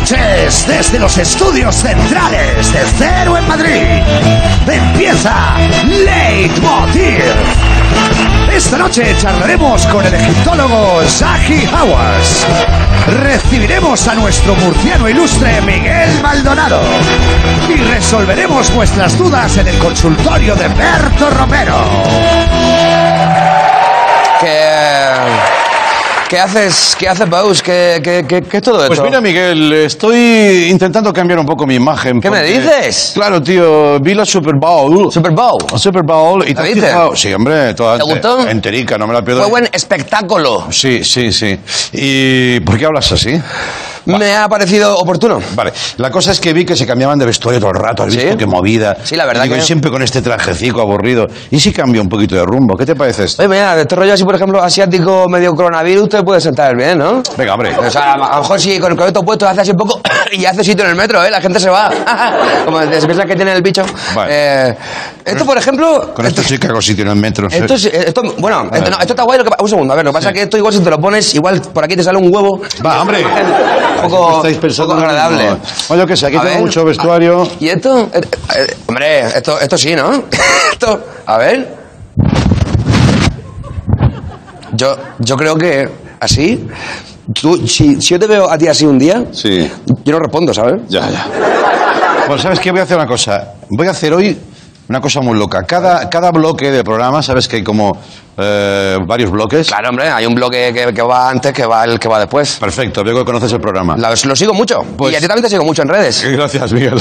noches desde los estudios centrales de Cero en Madrid. Empieza Leitmotiv. Esta noche charlaremos con el egiptólogo Zaki Hawass. Recibiremos a nuestro murciano ilustre Miguel Maldonado. Y resolveremos vuestras dudas en el consultorio de Berto Romero. ¿Qué, qué haces, qué haces, Baus? ¿Qué, qué, qué, qué es todo esto? Pues mira, Miguel, estoy intentando cambiar un poco mi imagen. ¿Qué me porque- dices? Claro, tío, vi la Super Bowl. Super Bowl. La Super Bowl y ¿La te viste? Sí, hombre, toda ¿Te gustó? enterica, no me la pierdo. Fue buen espectáculo. Sí, sí, sí. ¿Y por qué hablas así? Me ha parecido oportuno. Vale, la cosa es que vi que se cambiaban de vestuario todo el rato, has ¿Sí? visto qué movida. Sí, la verdad Digo, que- y siempre con este trajecico aburrido. ¿Y si cambia un poquito de rumbo? ¿Qué te parece esto? Oye, mira, este rollo así, por ejemplo, asiático, medio coronavirus, te puede sentar bien, ¿no? Venga, hombre. O sea, a lo mejor si con el coleto puesto hace así un poco y hace sitio en el metro, ¿eh? La gente se va. Como se piensa que tiene el bicho. Vale. Eh, esto, por ejemplo... Con esto sí que hago sitio en el metro. Esto, es- esto, bueno, esto, no, esto está guay. Lo que, un segundo, a ver, lo que pasa es que esto igual si te lo pones, igual por aquí te sale un huevo. Va, hombre. Poco, Estáis pensando poco agradable. mismo. Oye, que sé, aquí A tengo ver. mucho vestuario. ¿Y esto? Eh, eh, hombre, esto, esto sí, ¿no? esto, a ver. Yo, yo creo que así. Tú, si, si yo te veo a ti así un día, Sí. yo no respondo, ¿sabes? Ya, ya. Bueno, ¿sabes qué? Voy a hacer una cosa. Voy a hacer hoy una cosa muy loca. Cada, cada bloque de programa, ¿sabes que hay como eh, varios bloques? Claro, hombre, hay un bloque que, que va antes que va el que va después. Perfecto, veo que conoces el programa. La- lo sigo mucho. Pues- y a ti también te sigo mucho en redes. Gracias, Miguel.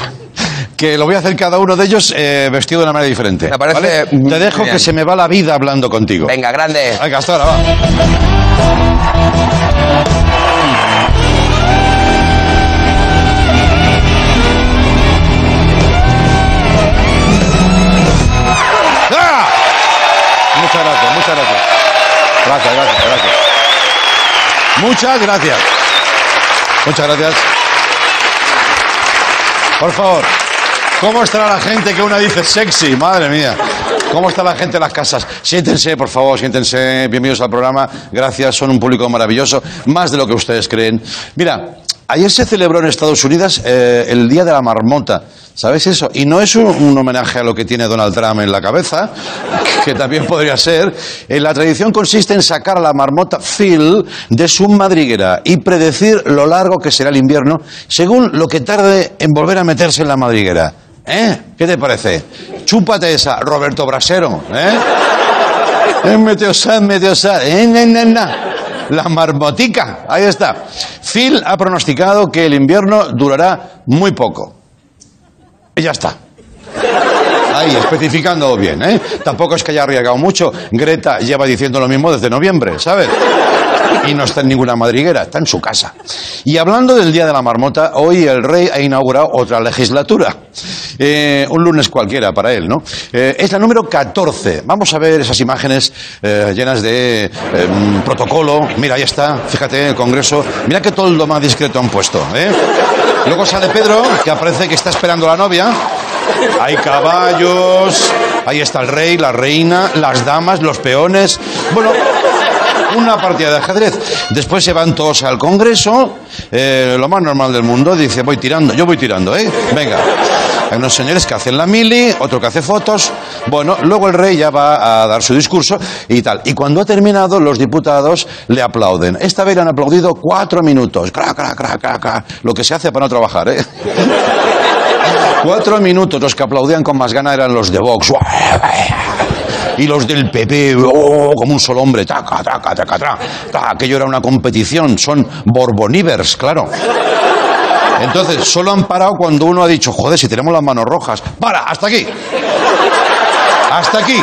Que lo voy a hacer cada uno de ellos eh, vestido de una manera diferente. Me parece Te dejo bien. que se me va la vida hablando contigo. Venga, grande. Venga, hasta ahora, va. Gracias, gracias, gracias. Muchas gracias. Muchas gracias. Por favor, ¿cómo estará la gente que una dice sexy? Madre mía. ¿Cómo está la gente en las casas? Siéntense, por favor, siéntense. Bienvenidos al programa. Gracias, son un público maravilloso. Más de lo que ustedes creen. Mira, ayer se celebró en Estados Unidos eh, el Día de la Marmota. ¿Sabes eso? Y no es un, homenaje a lo que tiene Donald Trump en la cabeza, que también podría ser. Eh, la tradición consiste en sacar a la marmota Phil de su madriguera y predecir lo largo que será el invierno según lo que tarde en volver a meterse en la madriguera. ¿Eh? ¿Qué te parece? Chúpate esa, Roberto Brasero. ¿Eh? Eh, Meteosat, Meteosat. Eh, na, na, na. La marmotica. Ahí está. Phil ha pronosticado que el invierno durará muy poco. Y ya está. Ahí, especificando bien, ¿eh? Tampoco es que haya arriesgado mucho. Greta lleva diciendo lo mismo desde noviembre, ¿sabes? Y no está en ninguna madriguera, está en su casa. Y hablando del Día de la Marmota, hoy el rey ha inaugurado otra legislatura. Eh, un lunes cualquiera para él, ¿no? Eh, es la número 14. Vamos a ver esas imágenes eh, llenas de eh, protocolo. Mira, ahí está, fíjate, el Congreso. Mira qué toldo más discreto han puesto, ¿eh? Luego sale Pedro, que aparece que está esperando a la novia. Hay caballos, ahí está el rey, la reina, las damas, los peones. Bueno, una partida de ajedrez. Después se van todos al Congreso, eh, lo más normal del mundo. Dice, voy tirando, yo voy tirando, ¿eh? Venga. Hay unos señores que hacen la mili, otro que hace fotos. Bueno, luego el rey ya va a dar su discurso y tal. Y cuando ha terminado, los diputados le aplauden. Esta vez le han aplaudido cuatro minutos. Cra, cra, cra. Lo que se hace para no trabajar, ¿eh? Cuatro minutos. Los que aplaudían con más gana eran los de Vox. Y los del PP, oh, como un solo hombre. Taca, taca, taca, taca. Ta, Aquello era una competición. Son borbonivers, claro. Entonces, solo han parado cuando uno ha dicho, joder, si tenemos las manos rojas. ¡Para! ¡Hasta aquí! ¡Hasta aquí!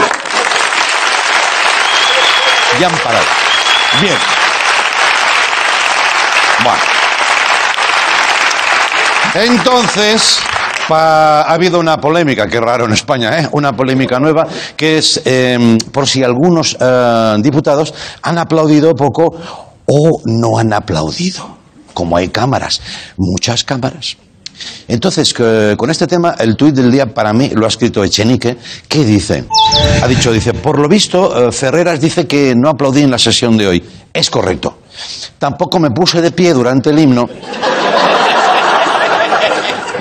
Ya han parado. Bien. Bueno. Entonces, ha habido una polémica, qué raro en España, ¿eh? una polémica nueva, que es eh, por si algunos eh, diputados han aplaudido poco o no han aplaudido. Como hay cámaras, muchas cámaras. Entonces, con este tema, el tuit del día para mí lo ha escrito Echenique, que dice, ha dicho, dice, por lo visto, eh, Ferreras dice que no aplaudí en la sesión de hoy. Es correcto. Tampoco me puse de pie durante el himno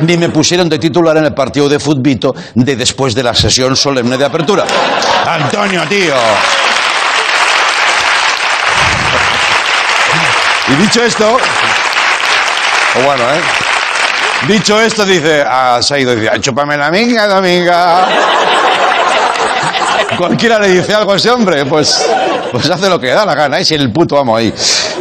ni me pusieron de titular en el partido de futbito de después de la sesión solemne de apertura. Antonio, tío. Y dicho esto, o bueno, ¿eh? Dicho esto, dice, ah, se ha ido, dice, "Ah, chúpame la minga, dominga. Cualquiera le dice algo a ese hombre, pues, pues hace lo que da la gana, es el puto amo ahí.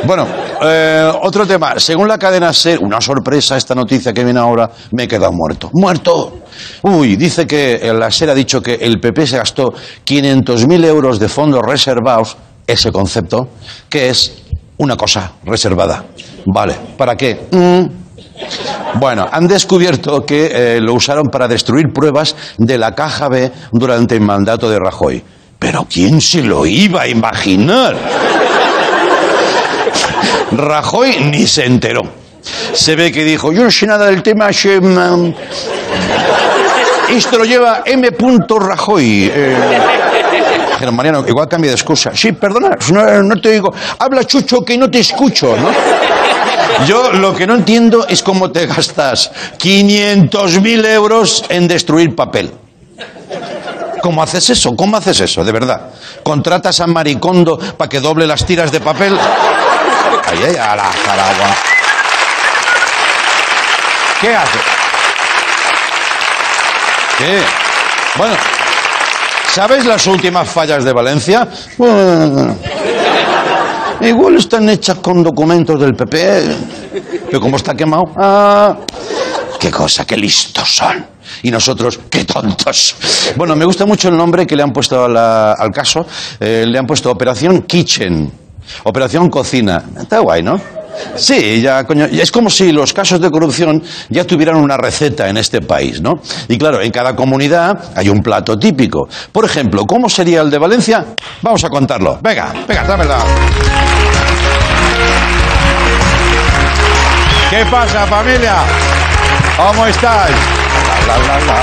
Bueno, eh, otro tema. Según la cadena SER, una sorpresa esta noticia que viene ahora, me he quedado muerto. ¡Muerto! Uy, dice que la SER ha dicho que el PP se gastó 500.000 euros de fondos reservados, ese concepto, que es una cosa reservada. Vale, ¿para qué? Mm, bueno, han descubierto que eh, lo usaron para destruir pruebas de la caja B durante el mandato de Rajoy. Pero ¿quién se lo iba a imaginar? Rajoy ni se enteró. Se ve que dijo, yo no sé nada del tema, che, man. esto lo lleva M. Rajoy. Eh, Mariano, igual cambia de excusa. Sí, perdona, no, no te digo, habla chucho que no te escucho, ¿no? Yo lo que no entiendo es cómo te gastas 500.000 euros en destruir papel. ¿Cómo haces eso? ¿Cómo haces eso? De verdad. ¿Contratas a Maricondo para que doble las tiras de papel? Ay, a la jaragua. ¿Qué hace? ¿Qué? Bueno, ¿sabes las últimas fallas de Valencia? Igual están hechas con documentos del PP. Pero como está quemado. Ah, qué cosa, qué listos son. Y nosotros, qué tontos. Bueno, me gusta mucho el nombre que le han puesto al caso. Eh, le han puesto Operación Kitchen. Operación Cocina. Está guay, ¿no? Sí, ya, coño. Es como si los casos de corrupción ya tuvieran una receta en este país, ¿no? Y claro, en cada comunidad hay un plato típico. Por ejemplo, ¿cómo sería el de Valencia? Vamos a contarlo. Venga, venga, dámela. ¿Qué pasa, familia? ¿Cómo estáis? La, la, la, la.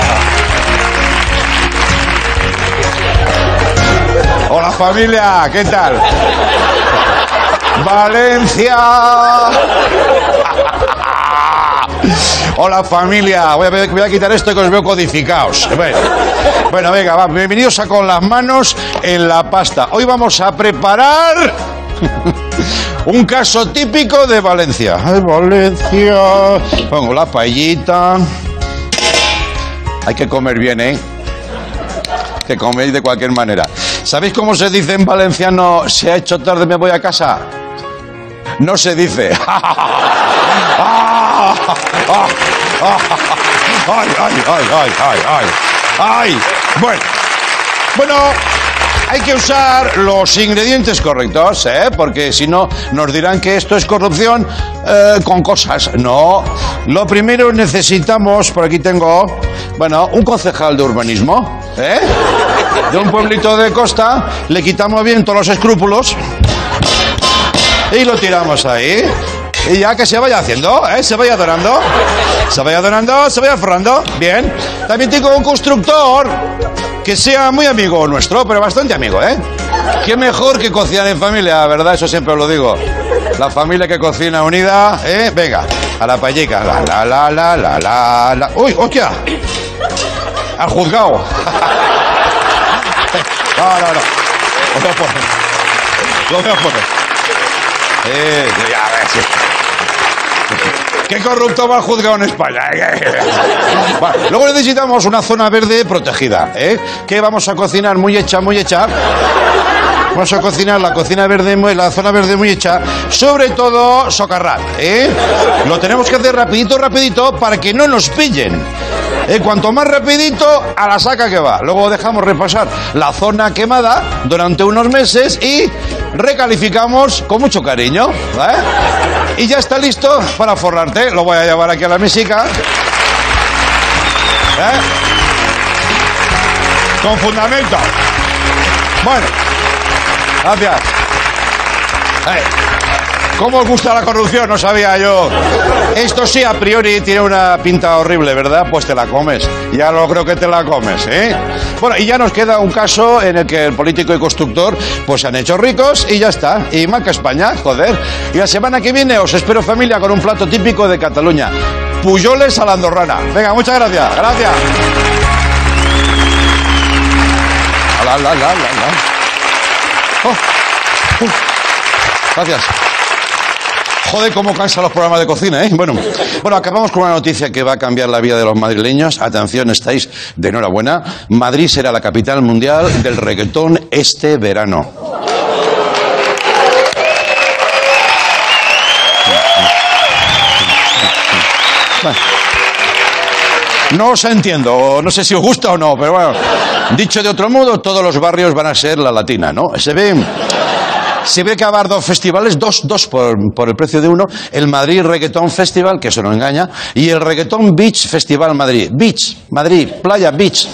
Hola, familia, ¿qué tal? Valencia. Hola familia, voy a, quitar esto que os veo codificados. Bueno, bueno, venga, va, bienvenidos a con las manos en la pasta. Hoy vamos a preparar un caso típico de Valencia. Ay, Valencia. Pongo la paellita. Hay que comer bien, ¿eh? Que coméis de cualquier manera. ¿Sabéis cómo se dice en valenciano? Se ha hecho tarde, me voy a casa. No se dice. ¡Ay, ay, ay, ay, ay, ay! ¡Ay! Bueno, bueno, hay que usar los ingredientes correctos, ¿eh? Porque si no, nos dirán que esto es corrupción eh, con cosas. No. Lo primero necesitamos, por aquí tengo, bueno, un concejal de urbanismo, ¿eh? De un pueblito de costa, le quitamos bien todos los escrúpulos y lo tiramos ahí. Y ya que se vaya haciendo, ¿eh? Se vaya donando. Se vaya donando, se vaya forrando. Bien. También tengo un constructor que sea muy amigo nuestro, pero bastante amigo, ¿eh? Qué mejor que cocinar en familia, ¿verdad? Eso siempre os lo digo. La familia que cocina unida, ¿eh? Venga, a la payica. La, la, la, la, la, la, la. ¡Uy, hostia! Al juzgado. No, no, no. Lo voy a poner. Lo voy a poner. Eh. ¿Qué corrupto va juzgado en España? Vale, Luego necesitamos una zona verde protegida, ¿eh? Que vamos a cocinar muy hecha, muy hecha. Vamos a cocinar la cocina verde, la zona verde muy hecha, sobre todo socarrat, ¿eh? Lo tenemos que hacer rapidito, rapidito, para que no nos pillen. ¿Eh? Cuanto más rapidito, a la saca que va. Luego dejamos repasar la zona quemada durante unos meses y recalificamos con mucho cariño. Y ya está listo para forrarte. Lo voy a llevar aquí a la mesica. ¿eh? Con fundamento. Bueno. Gracias. Eh, ¿Cómo os gusta la corrupción? No sabía yo. Esto sí, a priori tiene una pinta horrible, ¿verdad? Pues te la comes. Ya lo creo que te la comes, ¿eh? Bueno, y ya nos queda un caso en el que el político y constructor pues se han hecho ricos y ya está. Y marca España, joder. Y la semana que viene os espero familia con un plato típico de Cataluña. Puyoles a la andorrana. Venga, muchas gracias. Gracias. La, la, la. Oh, uh. Gracias. Joder, cómo cansan los programas de cocina, ¿eh? Bueno, bueno, acabamos con una noticia que va a cambiar la vida de los madrileños. Atención, estáis de enhorabuena. Madrid será la capital mundial del reggaetón este verano. No os entiendo, no sé si os gusta o no, pero bueno, dicho de otro modo, todos los barrios van a ser la latina, ¿no? Se ve, se ve que va a dos festivales, dos, dos por, por el precio de uno, el Madrid Reggaeton Festival, que eso no engaña, y el Reggaeton Beach Festival Madrid. Beach, Madrid, playa, beach.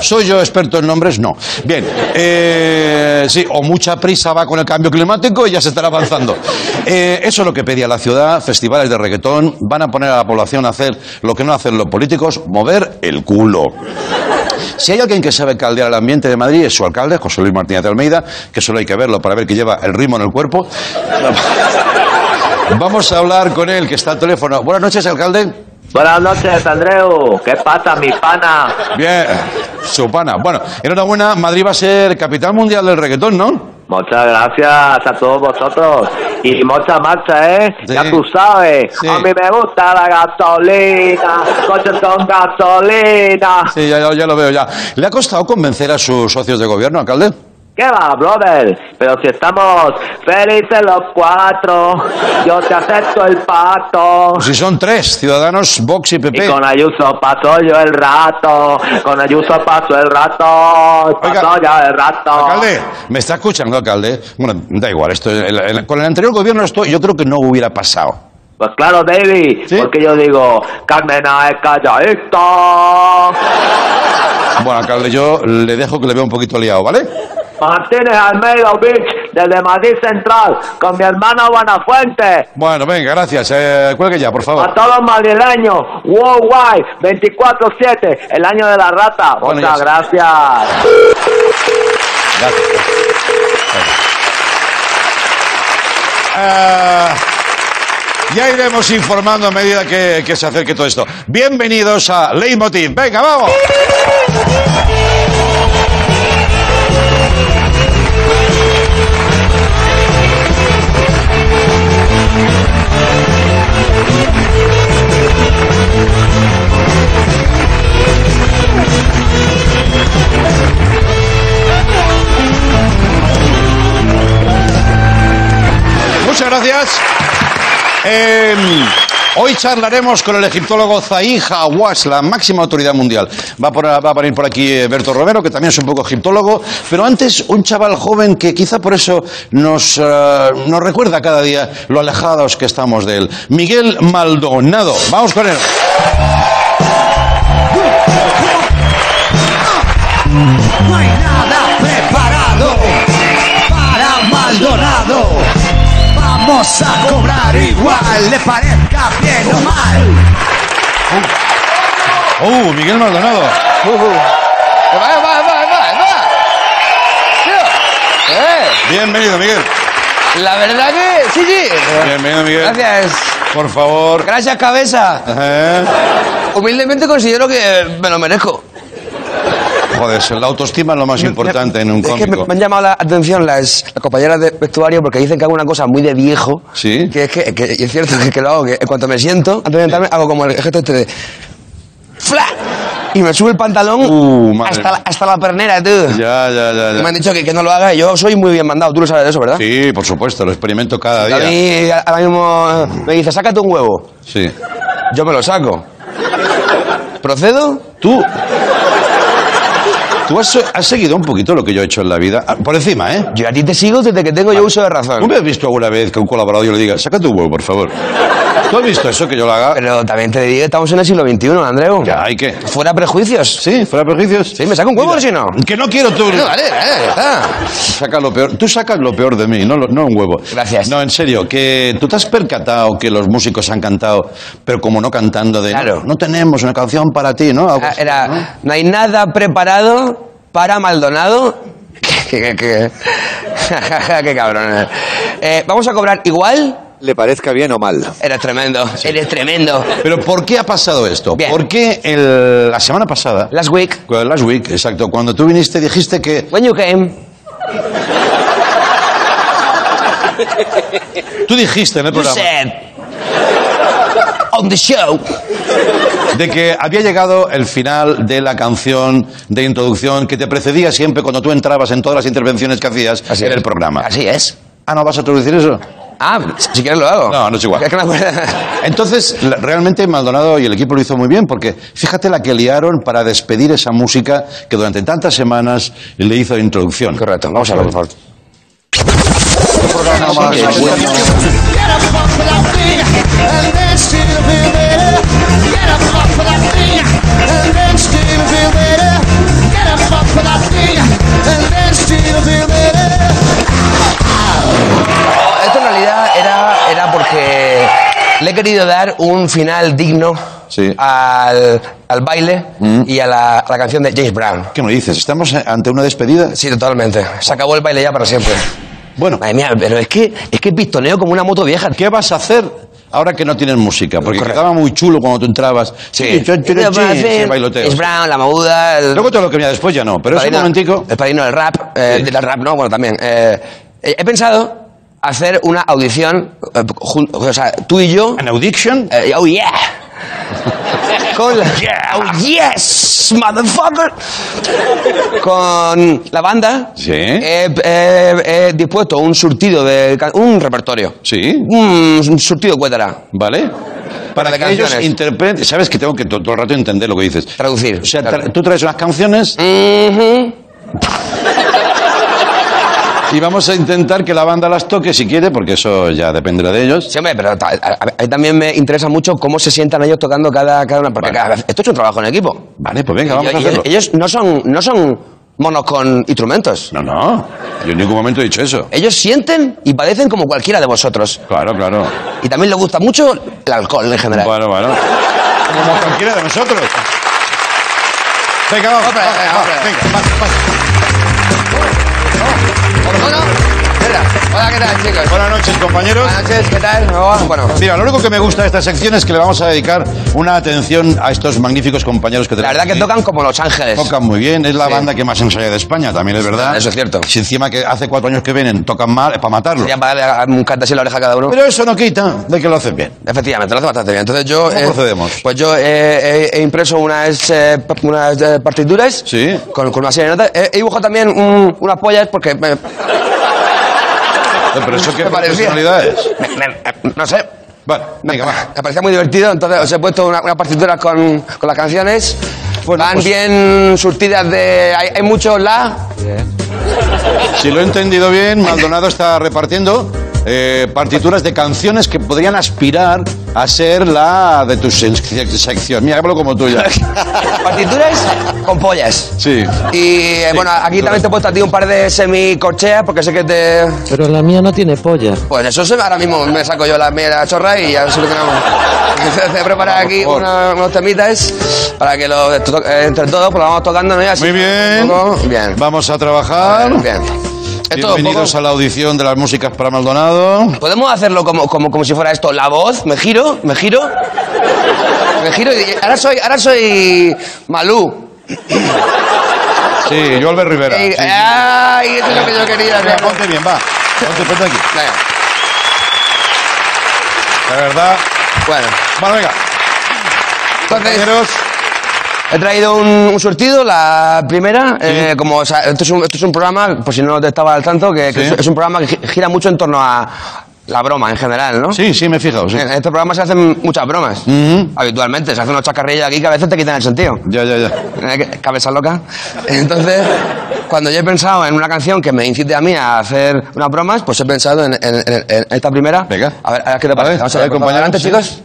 ¿Soy yo experto en nombres? No. Bien, eh, sí, o mucha prisa va con el cambio climático y ya se estará avanzando. Eh, eso es lo que pedía la ciudad, festivales de reggaetón, van a poner a la población a hacer lo que no hacen los políticos, mover el culo. Si hay alguien que sabe caldear el ambiente de Madrid es su alcalde, José Luis Martínez de Almeida, que solo hay que verlo para ver que lleva el ritmo en el cuerpo. Vamos a hablar con él, que está al teléfono. Buenas noches, alcalde. Buenas noches, Andreu. ¿Qué pasa, mi pana? Bien, su pana. Bueno, enhorabuena, Madrid va a ser capital mundial del reggaetón, ¿no? Muchas gracias a todos vosotros. Y mucha marcha, ¿eh? Sí. Ya tú sabes. Sí. A mí me gusta la gasolina. Coches con gasolina. Sí, ya, ya- ya lo veo ya. ¿Le ha costado convencer a sus socios de gobierno, alcalde? ¿Qué va, brother? Pero si estamos felices los cuatro, yo te acepto el pato. Si son tres, Ciudadanos, Vox y Y PP. con Ayuso paso yo el rato, con Ayuso paso el rato, Oiga, paso ya el rato. Alcalde, ¿me está escuchando, alcalde? Bueno, da igual, esto, el- el- con el anterior gobierno esto yo creo que no hubiera pasado. Pues claro, David, ¿Sí? porque yo digo, Carmena es calladita, Bueno, alcalde, yo le dejo que le vea un poquito liado, ¿vale? Martínez Almeida Beach, desde Madrid Central, con mi hermano Buenafuente. Bueno, venga, gracias. Eh, cuelgue ya, por A favor. todos los madrileños, worldwide, 24-7, el año de la rata. Bueno, Muchas gracias. Gracias. Ah, ya iremos informando a medida que, que se acerque todo esto. Bienvenidos a Leitmotiv. Venga, vamos. Muchas gracias. Eh, hoy charlaremos con el egiptólogo Hawass, la máxima autoridad mundial. Va a venir por aquí eh, Berto Romero, que también es un poco egiptólogo, pero antes un chaval joven que quizá por eso nos, eh, nos recuerda cada día lo alejados que estamos de él. Miguel Maldonado. Vamos con él. Le parezca bien o mal. ¡Uh, Miguel Maldonado! ¡Va, va, va, va, va! Eh, Bienvenido, Miguel. la verdad que... Sí, sí. Bienvenido, Miguel. Gracias. Por favor. Gracias, cabeza. Eh. Humildemente considero que me lo merezco. Joder, la autoestima es lo más importante en un Es que me, cómico. me han llamado la atención las, las compañeras de vestuario porque dicen que hago una cosa muy de viejo. Sí. Que es que, que- y es cierto que, que lo hago, que en cuanto me siento, antes de sentarme, hago como el gesto este de. ¡Fla! Y me sube el pantalón Uh, hasta, la, hasta la pernera, tú. Ya, ya, ya, Y ya. me han dicho que, que no lo haga. Yo soy muy bien mandado, tú lo sabes de eso, ¿verdad? Sí, por supuesto, lo experimento cada A día. mí ahora mismo me dice, sácate un huevo. Sí. Yo me lo saco. ¿Procedo? Tú. Tú has, has seguido un poquito lo que yo he hecho en la vida. Ah, Por encima, ¿eh? Yo a ti te sigo desde que tengo yo uso de razón. ¿Tú me has visto alguna vez que un colaborador yo le diga, saca tu huevo, por favor? ¿Tú has visto eso que yo lo haga? Pero también te digo, estamos en el siglo XXI, Andreu. Ya, ¿hay qué? Fuera prejuicios. ¿Sí? ¿Fuera prejuicios? Sí, me saco un huevo o si no. Que no quiero tú. No, vale, vale, está. Saca lo peor. Tú sacas lo peor de mí, no, no un huevo. Gracias. No, en serio, que tú te has percatado que los músicos han cantado, pero como no cantando de. Claro. No, no tenemos una canción para ti, ¿no? Ah, Era, ¿no? no hay nada preparado para Maldonado. Qué cabrón. Eh, vamos a cobrar igual le parezca bien o mal. Eres tremendo, eres tremendo. Pero ¿por qué ha pasado esto? Bien. ¿Por qué el- la semana pasada, Last week, cu- last week, exacto, cuando tú viniste dijiste que when you came, tú dijiste en el you programa said on the show. de que había llegado el final de la canción de introducción que te precedía siempre cuando tú entrabas en todas las intervenciones que hacías Así en es. el programa. Así es. Ah, ¿no vas a introducir eso? Ah, si quieres lo hago. No, no es igual. Entonces, realmente Maldonado y el equipo lo hizo muy bien, porque fíjate la que liaron para despedir esa música que durante tantas semanas le hizo de introducción. Correcto, vamos a verlo, por favor. Programa más Qué bueno. bueno. Get up off of that thing and then still feel better. Get up off of that thing and then still feel better. Get up off of that thing and then still feel better. Esto en realidad era, era porque le he querido dar un final digno Sí. al, al baile y a la, a la canción de James Brown. ¿Qué me dices? ¿Estamos ante una despedida? Sí, totalmente. Se acabó el baile ya para siempre. Bueno, Madre mía, pero es que, es que pistoneo como una moto vieja. ¿qué vas a hacer ahora que no tienes música? Porque Correcto. quedaba muy chulo cuando tú entrabas. Sí. yo- bailoteo. James Brown, la mamuda, el, Luego todo lo que venía después ya no, pero el ese momentico... el padrino del rap, eh, Sí. del rap no, bueno, también. Eh, he he pensado hacer una audición, eh, jun- o sea, tú y yo, ¿An audition? Eh, oh yeah. Con la, Oh yes, motherfucker. Con la banda. Sí. He, he- he dispuesto un surtido de un repertorio. Sí, Un, un surtido cuétara. ¿vale? Para de que ellos interpreten... Sabes que tengo que to- todo el rato entender lo que dices. Traducir. O sea, Claro. tra- tú traes unas canciones Ujú. Y vamos a intentar que la banda las toque si quiere, porque eso ya dependerá de ellos. Sí, hombre, pero ta- a, a mí también me interesa mucho cómo se sientan ellos tocando cada, cada una. Porque cada esto es un trabajo en equipo. Vale, pues venga, vamos a ellos, hacerlo. ellos no son, no son monos con instrumentos. No, no, yo en ningún momento he dicho eso. Ellos sienten y padecen como cualquiera de vosotros. Claro, claro. Y también les gusta mucho el alcohol en general. Bueno, bueno. Como cualquiera de nosotros. Venga, vamos. Hombre, va, va, hombre. venga, va, va. ¿No, no? Espera. Hola, ¿qué tal, chicos? Buenas noches, compañeros. Buenas noches, ¿qué tal? Bueno, Mira, lo único que me gusta de esta sección es que le vamos a dedicar una atención a estos magníficos compañeros que la tenemos. verdad que tocan como Los Ángeles. Tocan muy bien, es la Sí. banda que más ensaya de España, también es verdad. Eso es cierto. Si encima que hace cuatro años que vienen tocan mal, es para matarlos. Ya para darle un cante así en la oreja a cada uno. Pero eso no quita de que lo hacen bien. Efectivamente, lo hace bastante bien. Entonces yo... ¿Cómo procedemos? Pues yo eh, he, he impreso unas, eh, unas eh, partituras Sí. con, con una serie de notas. He, he dibujado también un- unas pollas porque... me- Pero eso qué personalidad es. me- me- no sé. Bueno, venga, va. Me parecía muy divertido, entonces os he puesto una, una partitura con, con las canciones. Bueno, Van pues- bien surtidas de... Hay, hay mucho la... Si lo he entendido bien, Maldonado está repartiendo eh, partituras de canciones que podrían aspirar a ser la de tu sec- sección. Mira, hablo como tuya. Partituras con pollas. Sí. Y eh, bueno, aquí también te he puesto a ti un par de semicorcheas porque sé que te... Pero la mía no tiene polla. Pues eso se, ahora mismo me saco yo la mía chorra y ya solucionamos. Te he preparado aquí por favor. una- unos temitas para que lo, eh, entre todos pues lo vamos tocando, ¿no? Y así, Muy bien. un poco. Bien. Vamos a trabajar. Bien. Esto Bienvenidos poco- a la audición de las músicas para Maldonado. ¿Podemos hacerlo como, como, como si fuera esto la voz? ¿Me giro? ¿Me giro? Me giro y ahora soy, ahora soy Malú. Sí, yo Albert Rivera. Sí, sí. ¡Ay! Eso es lo que yo quería. Ponte bien, va. Ponte, ponte aquí. Venga, La verdad. Bueno, Bueno, venga. entonces... He traído un, un surtido, la primera, eh, como o sea, esto, es un, esto es un programa, por si no te estaba al tanto, que, que Sí. es, un programa que gi- gira mucho en torno a la broma en general, ¿no? Sí, sí, me he fijado. sí. En este programa se hacen muchas bromas, Ujú. habitualmente, se hacen unos chacarrillos aquí que a veces te quitan el sentido. Ya, ya, ya. Eh, Cabeza loca. Entonces, cuando yo he pensado en una canción que me incite a mí a hacer unas bromas, pues he pensado en, en- en- en esta primera. Venga. A ver, a ver qué te A parece. ver, Vamos a ver, Adelante, sí. chicos.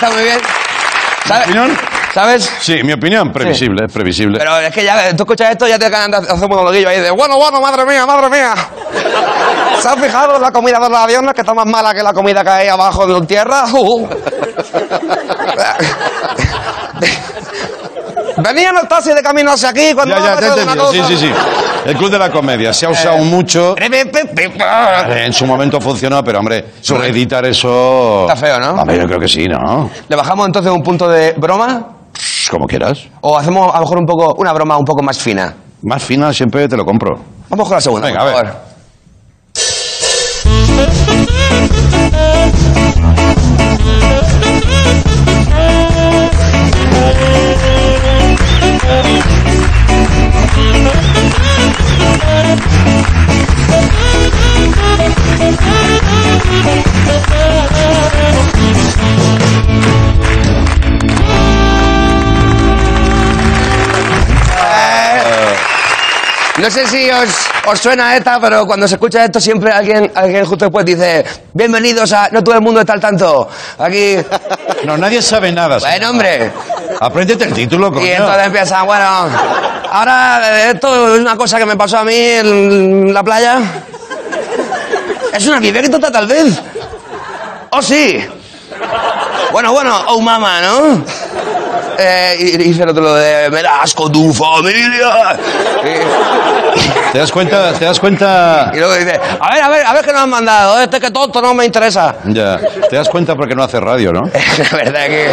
Estado muy bien. ¿Sabes? ¿Sabes? Sí, mi opinión, previsible, es previsible. Pero es que ya, tú escuchas esto, ya te ganan de hacer un monologuillo ahí de, bueno, bueno, madre mía, madre mía. ¿Se han fijado en la comida de los aviones que está más mala que la comida que hay abajo en tierra? Uh. Venían los taxis de camino hacia aquí cuando ya, ya, te he entendido. Sí, sí, sí. El Club de la Comedia se ha usado mucho. Le En su momento funcionó, pero hombre, editar eso. Está feo, ¿no? Hombre, yo creo que sí, ¿no? bajamos entonces un punto de broma Como quieras. o hacemos a lo mejor un poco una broma un poco más fina. Más fina siempre te lo compro. Vamos con la segunda. Venga, por a ver. favor. No sé si os, os suena esta, pero cuando se escucha esto siempre alguien, alguien justo después dice bienvenidos a... No todo el mundo está al tanto. Aquí... No, nadie sabe nada. Bueno, hombre. Apréndete el título, coño. Y entonces empiezan, bueno, ahora eh, esto es una cosa que me pasó a mí en la playa. Es una anécdota tal vez. Oh, sí. Bueno, bueno, oh mamá, ¿no? Eh, y dice el otro lo de, das con tu familia. ¿Te das cuenta? ¿Te das cuenta? Y, y luego dice, a ver, a ver, a ver qué nos han mandado. Este que tonto no me interesa. Ya. ¿Te das cuenta porque no hace radio, no? La verdad que...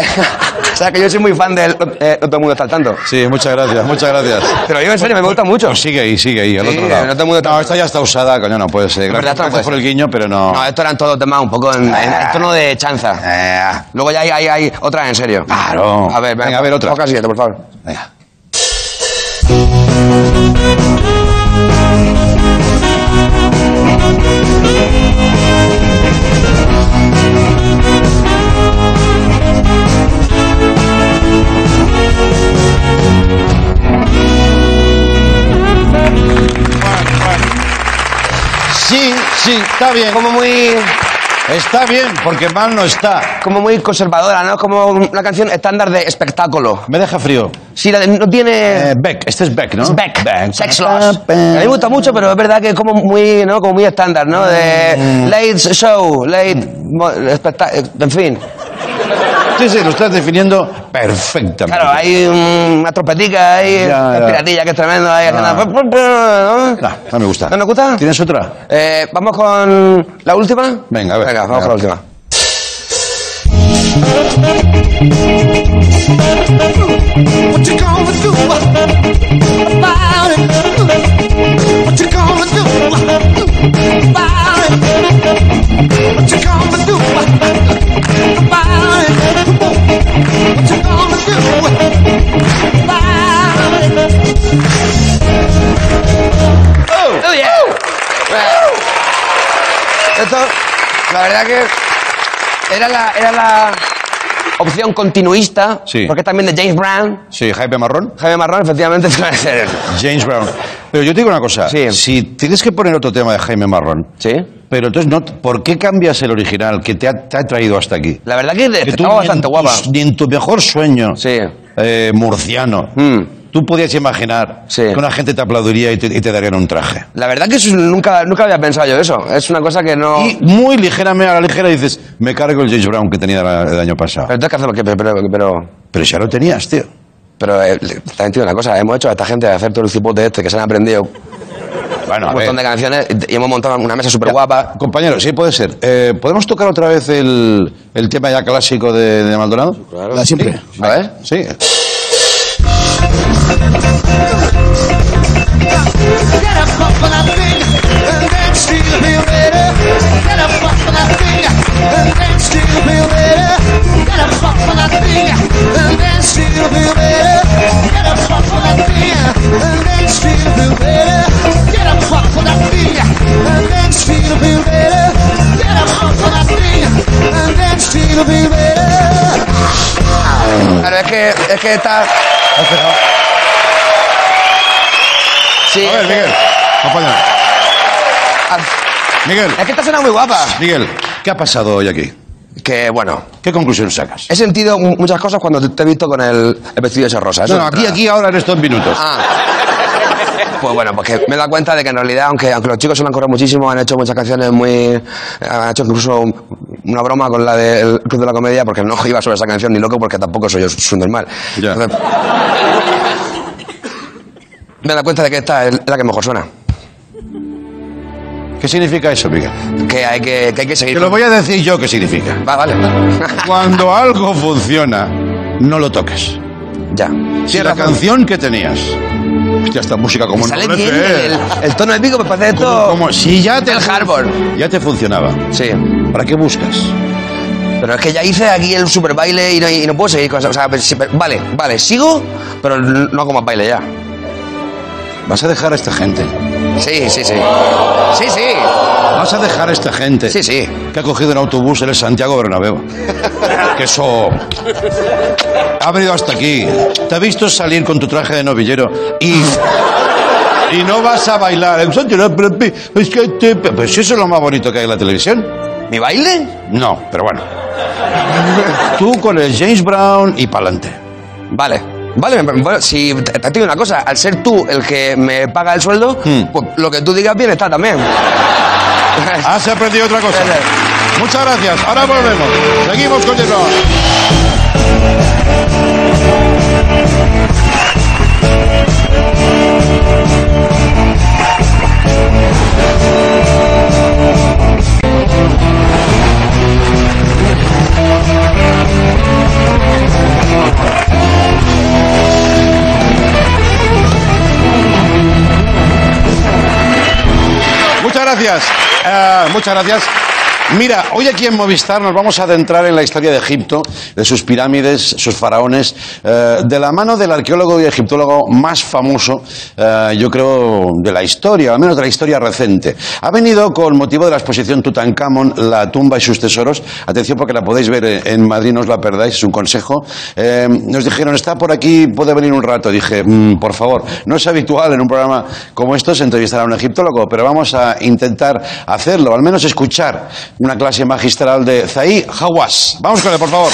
O sea, que yo soy muy fan del... eh, no todo el mundo está al tanto. Sí, muchas gracias, muchas gracias. Pero yo en serio, me gusta mucho. Pues sigue ahí, sigue ahí, al Sí, otro lado. no todo el mundo está- No, esta ya está usada, coño, no puede ser. verdad, Gracias, esto no gracias puede por el guiño, pero no. No, estos eran todos temas un poco en, en- en tono de chanza. Eh, Luego ya hay, hay, hay otras en serio. Claro. A ver, Venga, a ver, otra. Toca siguiente, por favor. venga. Sí, sí, está bien. Como muy, Está bien, porque mal no está. como muy conservadora, ¿no? Como una canción estándar de espectáculo. Me deja frío. Sí, la de- no tiene... Eh, Beck, este es Beck, ¿no? Es Beck, Sex Loss. A mí me gusta mucho, pero es verdad que es como muy, ¿no? Como muy estándar, ¿no? Mm. De late show, late... mo- espectá- En fin. Sí, sí, lo estás definiendo perfectamente. Claro, hay un- una trompetica ahí, Ya, una ya. piratilla que es tremendo ahí. Ah. haciendo- ¿no? No, no me gusta. ¿No nos gusta? ¿Tienes otra? Eh, ¿Vamos con la última? Venga, a ver. Venga, vamos Venga. con la última. What you gonna do about it? What you gonna do about it? What you gonna do about Oh, yeah. Esto, la verdad que era la, era la opción continuista, Sí. porque también de James Brown, Sí, Jaime Marrón. Jaime Marrón, efectivamente. James Brown. Pero yo te digo una cosa. Sí. Si tienes que poner otro tema de Jaime Marrón, sí. pero entonces, no, ¿por qué cambias el original que te ha, te ha traído hasta aquí? La verdad que, Que estaba bastante guapa. Ni en tu mejor sueño Sí. eh, murciano, Mm. tú podías imaginar Sí. que una gente te aplaudiría y te, y te darían un traje. La verdad que eso es- nunca, nunca había pensado yo eso. Es una cosa que no... Y muy ligeramente a la ligera dices, me cargo el James Brown que tenía el año pasado. Pero entonces, ¿qué hacemos? ¿Qué? Pero, pero, pero, Pero ya lo tenías, tío. Pero eh, también te digo una cosa. Hemos hecho a esta gente hacer todo el cipote este que se han aprendido Bueno, un montón de canciones y hemos montado una mesa súper guapa. Compañero, sí puede ser. Eh, ¿Podemos tocar otra vez el, el tema ya clásico de, de Maldonado? Claro. La siempre. Sí. A ver. Sí. Get up off of that thing and dance till you feel better. Get up off of that thing and dance till you feel better. Get up off of that thing and dance till you feel better. Get up off of that thing and dance till you feel better. Get up off of that thing and dance till you feel better. Get up off of that thing and dance till you feel better. Claro, es que, es que está... Sí, A ver, es que- Miguel. Acompáñame. Ah, Miguel. Es que esta suena muy guapa. Miguel, ¿qué ha pasado hoy aquí? Que bueno, ¿Qué conclusión sacas? he sentido mu- muchas cosas cuando te te he visto con el, el vestido ese rosa. Eso No, no, aquí, aquí, ahora en estos minutos. Ah. Pues bueno, porque me he dado cuenta de que en realidad, aunque, aunque los chicos se lo han corrido muchísimo, han hecho muchas canciones muy. Han hecho incluso un- una broma con la del Club de la Comedia, porque no iba sobre esa canción ni loco, porque tampoco soy yo su normal. Ya. Me he dado cuenta de que esta es la que mejor suena. ¿Qué significa eso, Miguel? Que hay que, que, hay que seguir. Te lo voy a decir yo qué significa. Va, vale. Cuando algo funciona, no lo toques. ya. Si la razón. canción que tenías. Hostia, esta música como Sale no bien sé. el, el tono épico, me parece esto. Como, si ya te El Harbor. ya te funcionaba. Sí. ¿Para qué buscas? Pero es que ya hice aquí el super baile y no, y no puedo seguir con eso. O sea, vale, vale, sigo, pero no hago más baile ya. Vas a dejar a esta gente. Sí, sí, sí. Sí, sí. Vas a dejar a esta gente. Sí, sí. Que ha cogido un autobús en el Santiago Bernabéu. que eso ha venido hasta aquí. Te ha visto salir con tu traje de novillero y y no vas a bailar. Es que te- Pues eso es lo más bonito que hay en la televisión. ¿Mi baile? No, pero bueno. Tú con el James Brown y pa'lante. Vale. Vale, bueno, si te, digo una cosa, al ser tú el que me paga el sueldo, Hmm. pues lo que tú digas bien está también. Has aprendido otra cosa. Muchas gracias. Ahora volvemos. Seguimos con Yerba. Eh, muchas gracias. Mira, hoy aquí en Movistar nos vamos a adentrar en la historia de Egipto, de sus pirámides, sus faraones, eh, de la mano del arqueólogo y egiptólogo más famoso, eh, yo creo, de la historia, al menos de la historia reciente. Ha venido con motivo de la exposición Tutankamón, la tumba y sus tesoros. Atención porque la podéis ver en Madrid, no os la perdáis, es un consejo. Eh, nos dijeron, está por aquí, puede venir un rato. Dije, "Mm, por favor, no es habitual en un programa como estos entrevistar a un egiptólogo, pero vamos a intentar hacerlo, al menos escuchar una clase magistral de Zahi Hawass. Vamos con él, por favor.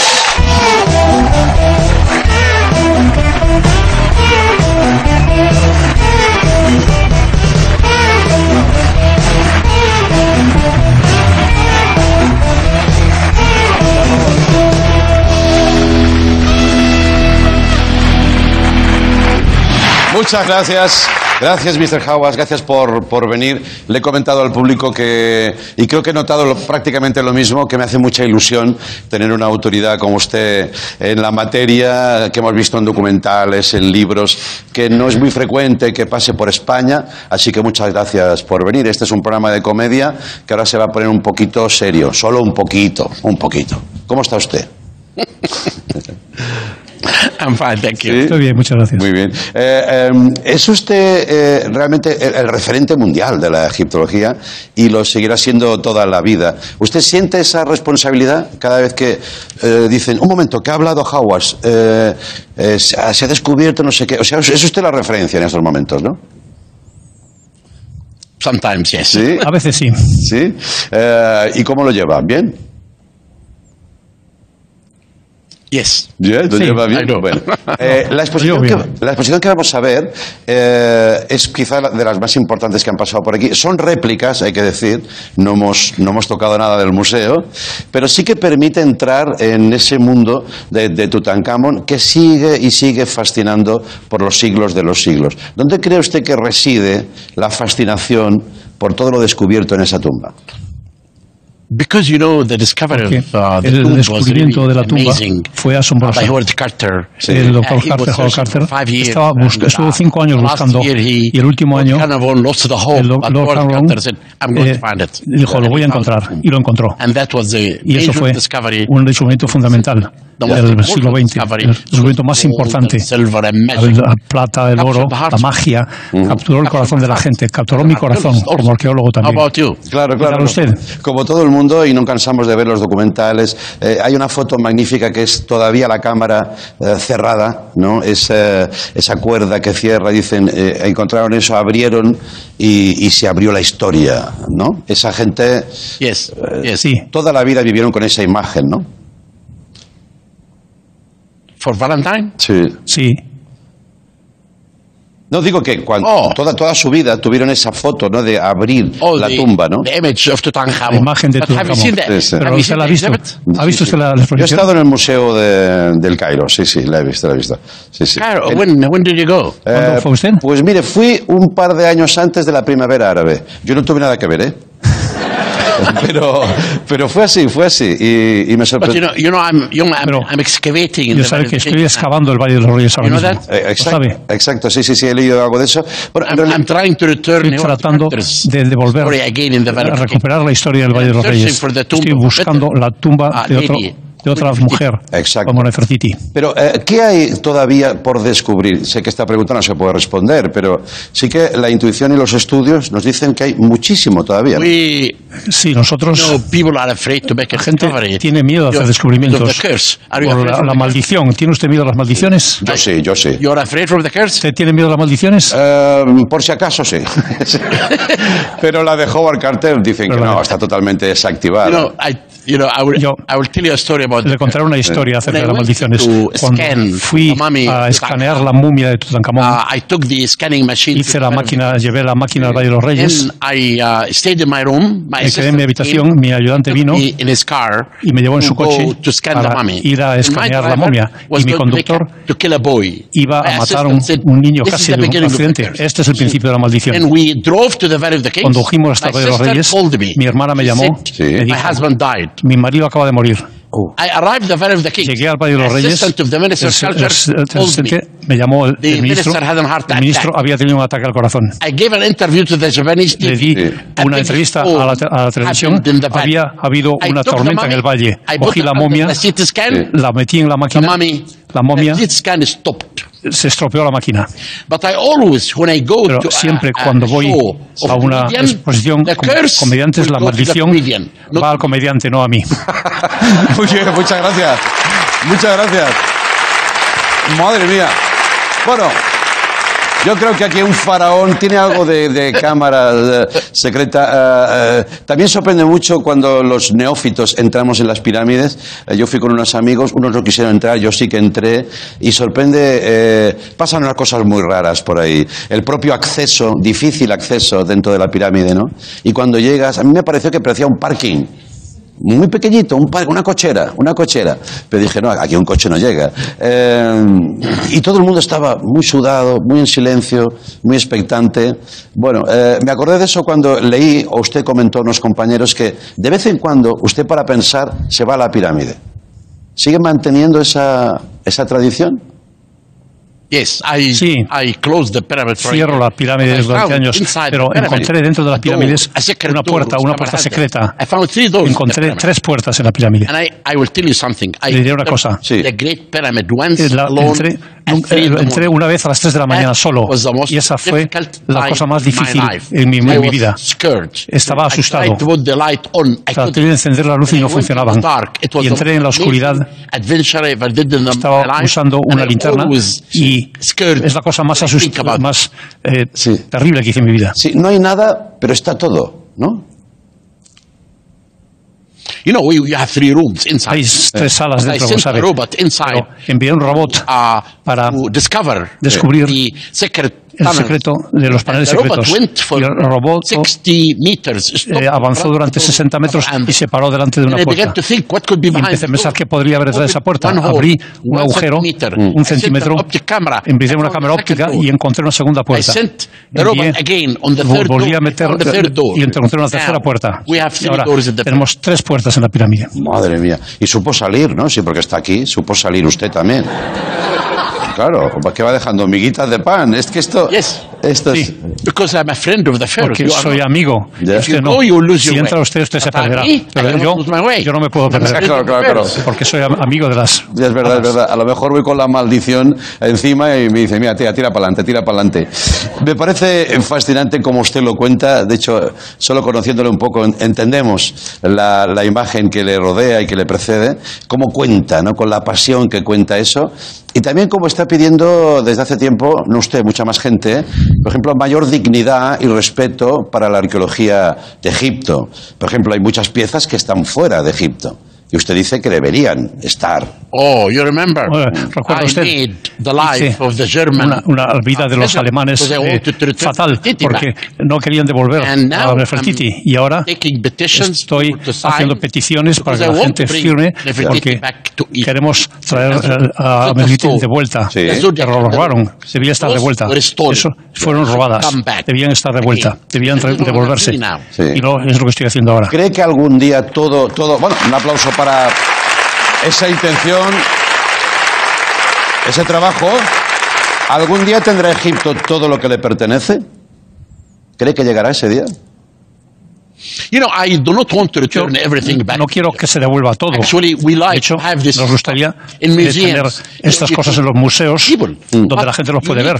Muchas gracias. Gracias, Mr. Hawass. Gracias por, por venir. Le he comentado al público que, y creo que he notado lo- prácticamente lo mismo, que me hace mucha ilusión tener una autoridad como usted en la materia que hemos visto en documentales, en libros, que no es muy frecuente que pase por España. Así que muchas gracias por venir. Este es un programa de comedia que ahora se va a poner un poquito serio. Solo un poquito, un poquito. ¿Cómo está usted? I'm fine, thank you. ¿Sí? Estoy bien, muchas gracias. Muy bien. Eh, eh, es usted eh, realmente el, el referente mundial de la egiptología y lo seguirá siendo toda la vida. ¿Usted siente esa responsabilidad cada vez que eh, dicen, un momento, que ha hablado Hawass, eh, eh, se, ha, se ha descubierto no sé qué? O sea, es usted la referencia en estos momentos, ¿no? Sometimes, yes. Sí. A veces sí. ¿Sí? Eh, ¿Y cómo lo lleva? ¿Bien? Yes. Lo Sí, lleva bien. Bueno, eh, la, exposición que, bien. la exposición que vamos a ver eh, es quizá la- de las más importantes que han pasado por aquí. Son réplicas, hay que decir, no hemos, no hemos tocado nada del museo, pero sí que permite entrar en ese mundo de, de Tutankamón que sigue y sigue fascinando por los siglos de los siglos. ¿Dónde cree usted que reside la fascinación por todo lo descubierto en esa tumba? Because you know the discovery Porque of uh, the el tomb was descubrimiento really de la tumba amazing. fue asombroso. By Howard Carter. Sí. El doctor Uh, Carter, Howard Carter, estaba bus- and, estuvo uh, cinco años buscando he- y el último año Carnival lost the hope, el Lord Carnarvon, eh, dijo, lo voy a encontrar, y lo encontró. And that was the Y eso fue un descubrimiento fundamental. Del siglo XX, el descubrimiento más importante. La, plata, el oro, la magia, capturó el corazón de la gente, capturó mi corazón como arqueólogo también. Claro, ¿Qué tal claro. usted? Como todo el mundo, y no cansamos de ver los documentales, eh, hay una foto magnífica que es todavía la cámara eh, cerrada, ¿no? Es, eh, esa cuerda que cierra, dicen, eh, encontraron eso, abrieron y, y se abrió la historia, ¿no? Esa gente Yes, yes. Sí, toda la vida vivieron con esa imagen, ¿no? For Valentine? Sí. sí. No digo que cuando, Oh. toda, toda su vida tuvieron esa foto, ¿no? De abrir Oh, la the, tumba, ¿no? The image of Tutankhamon. La imagen de But have you seen the, Sí, sí. have Pero you usted seen la ha the visto. exhibit? ¿Ha visto Sí, usted la, la Yo he exposición? estado en el museo de- del Cairo, sí, sí, la he visto, la he visto. Sí, sí. Claro, En- when, when did you go? ¿Cuándo Eh, fue usted? Pues mire, fui un par de años antes de la primavera árabe. Yo no tuve nada que ver, ¿eh? pero, pero fue así, fue así. Y, y me But you sorprendió. know, you know, I'm, you know, I'm, Pero- I'm excavating in Yo the sabe Valley que estoy excavando el Valle de los Reyes ahora You know mismo. Eh, ¿Lo exacto, sabe? exacto, sí, sí, sí, he leído algo de eso. Bueno, en I'm, realidad- I'm trying to return Estoy tratando de devolver, a recuperar la historia del Valle de los Reyes. Estoy buscando la tumba a de, otro, lady de otra mujer Exacto. con Nefertiti. Pero, eh, ¿qué hay todavía por descubrir? Sé que esta pregunta no se puede responder, pero sí que la intuición y los estudios nos dicen que hay muchísimo todavía. ¿no? We Sí, nosotros, know people are afraid to make a la gente discovery. tiene miedo de hacer Of descubrimientos the curse. Are you por la, la the curse? maldición. ¿Tiene usted miedo a las maldiciones? Yo sí, yo sí. You're afraid from the curse? ¿Usted tiene miedo a las maldiciones? Eh, por si acaso sí. Pero la de Howard Carter dicen que Pero no, vale. está totalmente desactivada. You know, I, you know, I will, Yo- I will tell you a story about Le contaré una historia acerca de las maldiciones. to Cuando scan fui the mummy a escanear la momia de Tutankamón, Uh, I took the scanning machine. hice la máquina, llevé la máquina al Valle de los Reyes, And I uh, stayed in my room. My me quedé en mi assistant habitación, mi ayudante vino in his car y me llevó en to su go coche to scan the para mummy. ir a escanear la momia. was Y mi conductor to kill a boy. iba a matar a un, un niño "This is casi the de un beginning of the accidente. curse." Este es el principio de la maldición. And we drove to the Valley of the Kings. Conducimos hasta My el Valle de los sister Reyes. Mi hermana me llamó, me My dijo, husband died. Mi marido acaba de morir. I arrived at the Valley of the. Llegué al Valle de los The Reyes. me, llamó el, The el ministro. El ministro había tenido un ataque al corazón. I gave an interview to the Japanese Le di una entrevista a la, a la televisión. Había habido I una tormenta en el valle. Cogí la momia, la metí en la The máquina. mummy, La momia se estropeó la máquina. But I always, when I go Pero a- siempre a, cuando voy a una comedian, exposición con comediantes, la maldición va al comediante, no a mí. Muy bien, muchas gracias. Muchas gracias. Madre mía. Bueno, yo creo que aquí un faraón tiene algo de, de cámara eh, secreta. eh, eh, también sorprende mucho cuando los neófitos entramos en las pirámides. Eh, yo fui con unos amigos, unos no quisieron entrar, yo sí que entré. Y sorprende, pasan unas cosas muy raras por ahí. El propio acceso, difícil acceso dentro de la pirámide, ¿no? Y cuando llegas, a mí me pareció que parecía un parking muy pequeñito, un par- una cochera, una cochera. Pero dije, no, aquí un coche no llega. Eh, y todo el mundo estaba muy sudado, muy en silencio, muy expectante. Bueno, eh, me acordé de eso cuando leí, o usted comentó a unos compañeros, que de vez en cuando usted para pensar se va a la pirámide. ¿Sigue manteniendo esa, esa tradición? Yes, I, Sí. I closed the pyramid Cierro pirámides I durante found años, inside pero encontré dentro de las pirámides una puerta, una puerta secreta. Encontré tres puertas en la pirámide. Le diré una cosa. Sí. The Great Pyramid once la- alone entré, eh, entré una vez a las 3 de la mañana That solo y esa fue la cosa más difícil en mi, en mi vida. Estaba asustado. Traté de encender la luz y no funcionaban. dark. It was Y entré en la oscuridad. Estaba usando And una linterna y es la cosa más, más eh, terrible que hice en mi vida. Sí, no hay nada, pero está todo, ¿no? You know, we, you have three rooms inside. Hay tres salas I dentro, sent como sabe. a robot inside Pero envié un robot uh, para to discover descubrir the secret el secreto de los paneles secretos. Y el robot 60 meters, stopped eh, avanzó durante of 60 metros y se paró delante de una puerta. Y empecé a pensar qué podría haber detrás de esa puerta. Abrí un agujero, un centímetro, I una cámara óptica y encontré una segunda puerta. Envié- volví a meter y encontré una tercera puerta. We have Y three ahora doors in the tenemos tres puertas en la pirámide. Madre mía. Y supo salir, ¿no? Sí, porque está aquí, supo salir usted también. Claro, que va dejando miguitas de pan. Es que esto... Yes. Esto es... Sí. Because I'm a friend of the Pharaoh. Porque are soy amigo. Ya. Usted no. go, you lose Si entra usted, usted se perderá. Pero yo, yo no me puedo perder. Claro, claro, claro. Porque soy am- amigo de las. Es verdad, es verdad. A lo mejor voy con la maldición encima y me dice, mira, tira, tira para adelante, tira para adelante. Me parece fascinante como usted lo cuenta. De hecho, solo conociéndole un poco en- entendemos la, la imagen que le rodea y que le precede, cómo cuenta, ¿no? Con la pasión que cuenta eso. Y también como está pidiendo desde hace tiempo, no usted, mucha más gente, por ejemplo, mayor dignidad y respeto para la arqueología de Egipto. Por ejemplo, hay muchas piezas que están fuera de Egipto. Y usted dice que deberían estar. Oh, you remember? Bueno, ¿recuerda I usted? made the life Dice of the German. Una, una vida de los alemanes eh, fatal, porque no querían devolver a Nefertiti. Y ahora estoy haciendo peticiones para que la gente firme, porque queremos traer eh, a Nefertiti de vuelta. Sí. Pero lo robaron, debía estar de vuelta. Eso fueron robadas, debían estar de vuelta, debían devolverse. Sí. Y no es lo que estoy haciendo ahora. ¿Cree que algún día todo, todo, bueno, un aplauso para esa intención, ese trabajo, algún día tendrá Egipto todo lo que le pertenece? ¿Cree que llegará ese día? You know, I do not want to return everything back. no quiero que se devuelva todo. Actually, we like De hecho, to have this nos gustaría in museums. tener estas cosas en los museos People. donde la gente los puede ver.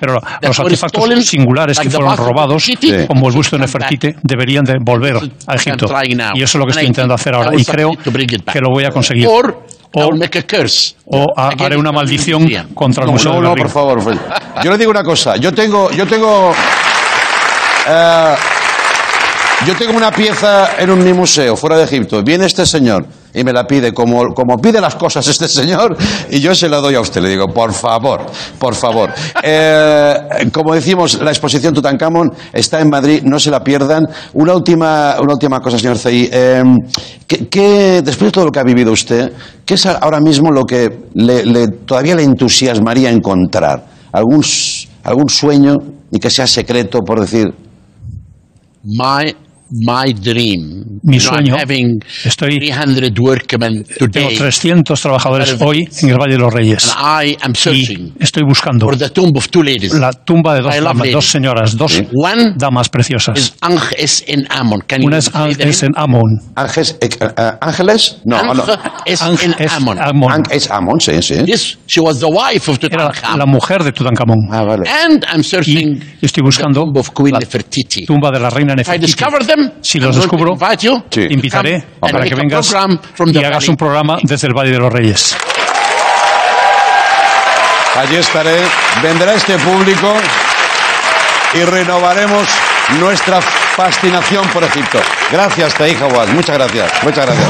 Pero los artefactos stolen, singulares like que fueron robados, Nefertiti, como el busto de Nefertiti, deberían de volver a Egipto. Y eso es lo que estoy intentando hacer ahora. Y creo que lo voy a conseguir. Or O, make a curse. o haré una maldición museum. contra el No, Museo no, de no, Berlín. por favor. Yo le digo una cosa. Yo tengo, yo tengo, eh, yo tengo una pieza en un mi museo fuera de Egipto. Viene este señor y me la pide como, como pide las cosas este señor y yo se la doy a usted. Le digo, por favor, por favor. Eh, como decimos, la exposición Tutankamón está en Madrid. No se la pierdan. Una última, una última cosa, señor Cei. Eh, ¿qué, después de todo lo que ha vivido usted, qué es ahora mismo lo que le- le- todavía le entusiasmaría encontrar? ¿Algún, algún sueño y que sea secreto, por decir? My my dream. Mi sueño, I'm having estoy- 300 workmen Tengo today, 300 trabajadores hoy en el Valle de los Reyes. and I am Y searching estoy buscando for the tomb of two ladies. la tumba de dos, I love damas, ladies. dos señoras, dos One damas preciosas. is es en Ammon. Can Una es, es en Amon. Ángeles, eh, eh, ¿Ángeles? No, es en es. Amon. Es Amon, sí, sí. Yes, she was the wife of Era la Tutankhamun. mujer de Tutankamón. Ah, vale. And I'm searching Y estoy buscando the tomb of Queen la Nefertiti. tumba de la reina I Nefertiti. them, Si los descubro, Sí. invitaré para que a vengas y hagas un programa desde el Valle de los Reyes. Allí estaré, vendrá este público y renovaremos nuestra fascinación por Egipto. Gracias, Taí Hawad. Muchas gracias. Muchas gracias.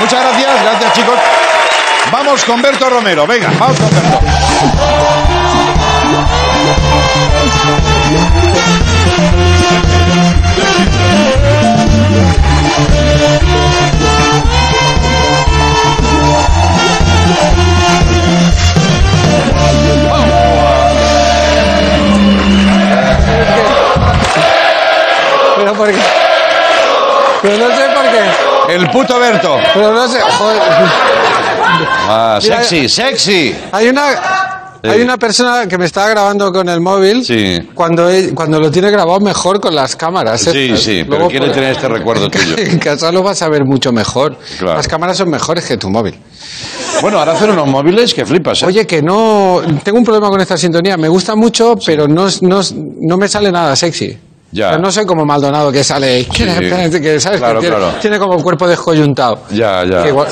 Muchas gracias, gracias chicos. Vamos con Berto Romero, venga, vamos con Berto. Pero no sé por qué. El puto Berto. Pero no sé. Joder. Ah, Mira, sexy, sexy. Hay una. Hay una persona que me está grabando con el móvil Sí. cuando, cuando lo tiene grabado mejor con las cámaras. Sí, sí, pero Luego quiere por- tener este recuerdo tuyo. En casa lo vas a ver mucho mejor. Claro. Las cámaras son mejores que tu móvil. Bueno, ahora hacen unos móviles que flipas, ¿eh? Oye, que no. Tengo un problema con esta sintonía. Me gusta mucho, pero no, no, no me sale nada sexy. Ya. O sea, no soy como Maldonado que sale. Que, ¿sabes? Claro, que tiene, claro. tiene como el cuerpo descoyuntado. Ya, ya. Que igual-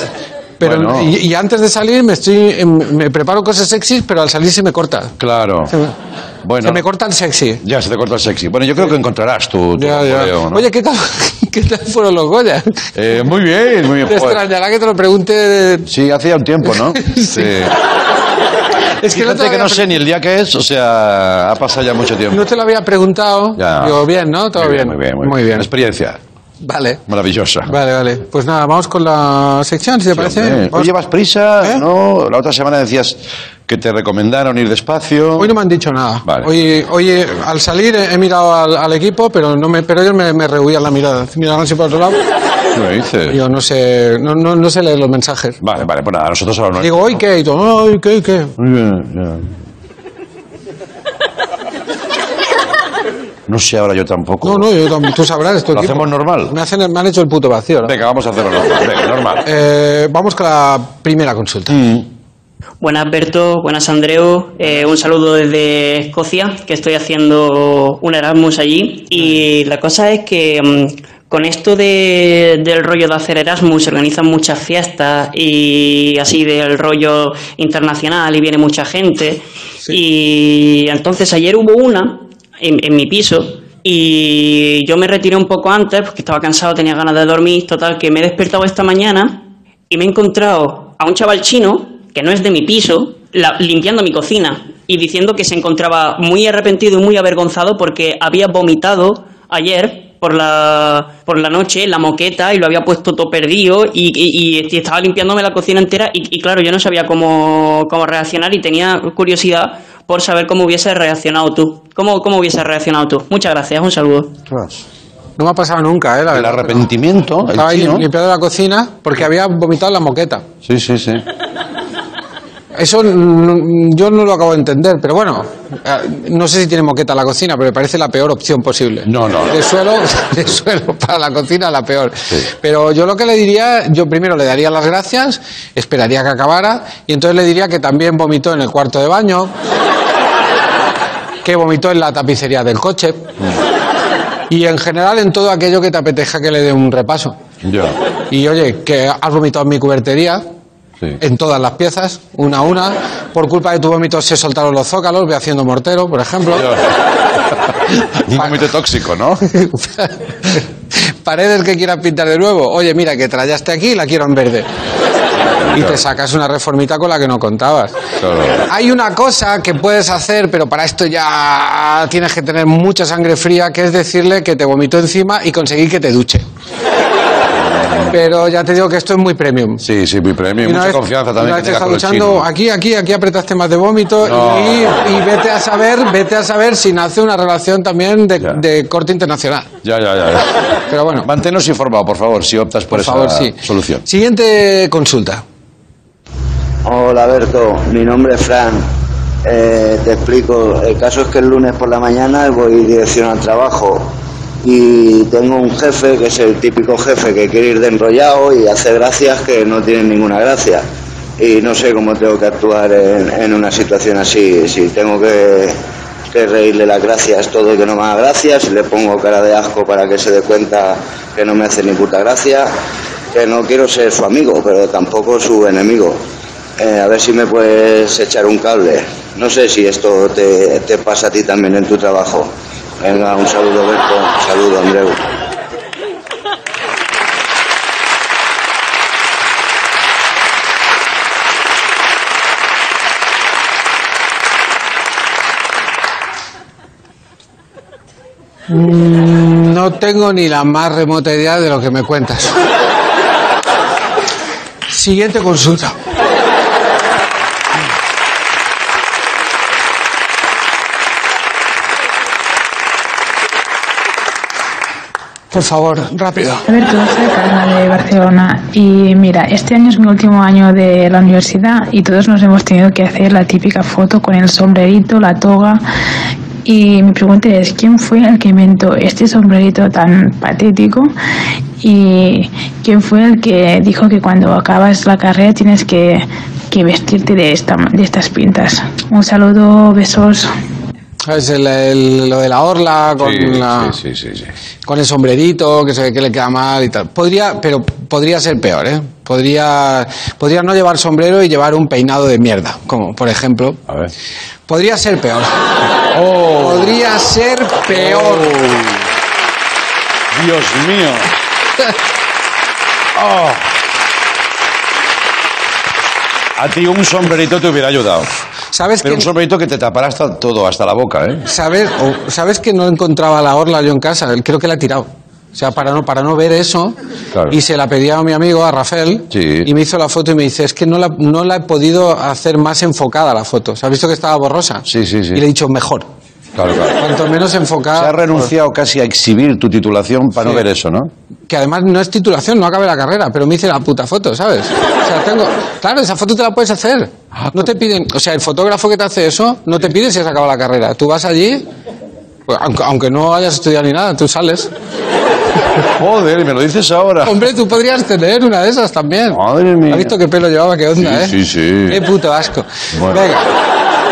pero Bueno. y, y antes de salir me estoy em, me preparo cosas sexys, pero al salir se me corta. Claro. Se me, Bueno, se me corta el sexy. ya se te corta el sexy. Bueno, yo creo que encontrarás tu, tu Ya, ya. Oye, ¿qué tal, ¿qué tal fueron los Goya? Eh, muy bien, muy bien. Te extrañará que te lo pregunte. Sí, hacía un tiempo, ¿no? Sí. Es que no que sé ni el día que es, o sea, ha pasado ya mucho tiempo. No te lo había preguntado. Ya. Digo, bien, ¿no? Todo Muy bien. Muy bien, Muy bien. Experiencia Vale. maravillosa. Vale, vale. Pues nada, vamos con la sección, si te parece. Hoy llevas prisa, ¿Eh? ¿no? La otra semana decías que te recomendaron ir despacio. Hoy no me han dicho nada. Vale. Hoy, hoy al salir he, he mirado al, al equipo, pero no me, pero ellos me, me rehuían la mirada. Miraban así por otro lado. ¿Qué me dices? Yo no sé, no, no, no sé leer los mensajes. Vale, vale, pues nada, nosotros ahora no. Digo, ¿hoy qué? Y todo, ¿hoy qué? ¿Qué? Muy bien, No sé ahora yo tampoco. No, no, yo tam- tú sabrás. tu ¿Lo equipo. hacemos normal? Me, hacen, me han hecho el puto vacío. ¿no? Venga, vamos a hacerlo normal. Venga, normal. Eh, vamos con la primera consulta. Buenas Berto, buenas Andreu, Eh, un saludo desde Escocia, que estoy haciendo un Erasmus allí y la cosa es que mm, con esto de- del rollo de hacer Erasmus se organizan muchas fiestas y así del rollo internacional y viene mucha gente y entonces ayer hubo una en, en mi piso y yo me retiré un poco antes porque estaba cansado, tenía ganas de dormir, total que me he despertado esta mañana y me he encontrado a un chaval chino que no es de mi piso la- limpiando mi cocina y diciendo que se encontraba muy arrepentido y muy avergonzado porque había vomitado ayer por la, por la noche la moqueta y lo había puesto todo perdido y, y- y estaba limpiándome la cocina entera y, y claro, yo no sabía cómo, cómo reaccionar y tenía curiosidad por saber cómo hubiese reaccionado tú. ¿Cómo, cómo hubiese reaccionado tú? Muchas gracias, un saludo. No me ha pasado nunca, ¿eh? La El verdad. arrepentimiento, Estaba ahí limpiando la cocina porque había vomitado la moqueta. Sí, sí, sí. Eso yo no lo acabo de entender, pero bueno, eh, no sé si tiene moqueta la cocina, pero me parece la peor opción posible. No, no, no. De suelo, de suelo para la cocina la peor. Pero yo lo que le diría, yo primero le daría las gracias, esperaría que acabara y entonces le diría que también vomitó en el cuarto de baño, que vomitó en la tapicería del coche y en general en todo aquello que te apetezca que le dé un repaso. Ya. Y oye, que has vomitado en mi cubertería, Sí. en todas las piezas, una a una. Por culpa de tu vómito se soltaron los zócalos, ve haciendo mortero, por ejemplo. Un vómito tóxico, ¿no? Paredes que quieras pintar de nuevo. Oye, mira, que trayaste aquí la quiero en verde. Y te sacas una reformita con la que no contabas. Claro. Hay una cosa que puedes hacer, pero para esto ya tienes que tener mucha sangre fría, que es decirle que te vomitó encima y conseguir que te duche. Pero ya te digo que esto es muy premium. Sí, sí, muy premio. Y una Mucha vez- confianza una también vez que luchando, aquí, aquí, aquí apretaste más de vómito No. y, y vete a saber, vete a saber si nace una relación también de, corte internacional. Ya, ya, ya. ya. Pero bueno, Manténnos informados, por favor, si optas por, por esa favor, sí. solución. Siguiente consulta. Hola Berto, mi nombre es Fran. Eh, te explico, el caso es que el lunes por la mañana voy dirección al trabajo y tengo un jefe que es el típico jefe que quiere ir de enrollado y hace gracias que no tienen ninguna gracia. Y no sé cómo tengo que actuar en, en una situación así, si tengo que, que reírle las gracias todo y que no me haga gracias, si le pongo cara de asco para que se dé cuenta que no me hace ni puta gracia, que no quiero ser su amigo, pero tampoco su enemigo. Eh, a ver si me puedes echar un cable. No sé si esto te, te pasa a ti también en tu trabajo. Venga, un saludo, Berto. Un saludo, Andreu. Mm, No tengo ni la más remota idea de lo que me cuentas. Siguiente consulta. Por favor, rápido. Alberto, soy Carla de Barcelona y mira, este año es mi último año de la universidad y todos nos hemos tenido que hacer la típica foto con el sombrerito, la toga y mi pregunta es, ¿quién fue el que inventó este sombrerito tan patético? ¿Y quién fue el que dijo que cuando acabas la carrera tienes que, que vestirte de, esta, de estas pintas? Un saludo, besos. Es el- el- lo de la orla con, Sí, la- sí, sí, con el sombrerito que se ve que le queda mal y tal. Podría, pero podría ser peor, ¿eh? Podría, podría no llevar sombrero y llevar un peinado de mierda, como por ejemplo. A ver. Podría ser peor. Oh. Podría ser peor. Dios mío. Oh. A ti un sombrerito te hubiera ayudado. ¿Sabes Pero que- un sombrerito que te tapará hasta todo, hasta la boca, ¿eh? ¿Sabes, o- ¿Sabes que no encontraba la orla yo en casa? Creo que la he tirado. O sea, para no, para no ver eso. Claro. Y se la pedí a mi amigo, a Rafael. Sí. Y me hizo la foto y me dice, es que no la, no la he podido hacer más enfocada la foto. ¿Se ha visto que estaba borrosa? Sí, sí, sí. Y le he dicho, mejor. Claro, claro. Cuanto menos enfocada. Se ha renunciado casi a exhibir tu titulación para no Sí. ver eso, ¿no? Que además no es titulación, no acabé la carrera, pero me hice la puta foto, ¿sabes? O sea, tengo. Claro, esa foto te la puedes hacer. No te piden. O sea, el fotógrafo que te hace eso, no te pide si has acabado la carrera. Tú vas allí, pues, aunque, aunque no hayas estudiado ni nada, tú sales. Joder, me lo dices ahora. Hombre, tú podrías tener una de esas también. Madre mía. ¿Has visto qué pelo llevaba? ¿Qué onda, eh? Sí, sí, sí. Qué puto asco. Bueno. Venga.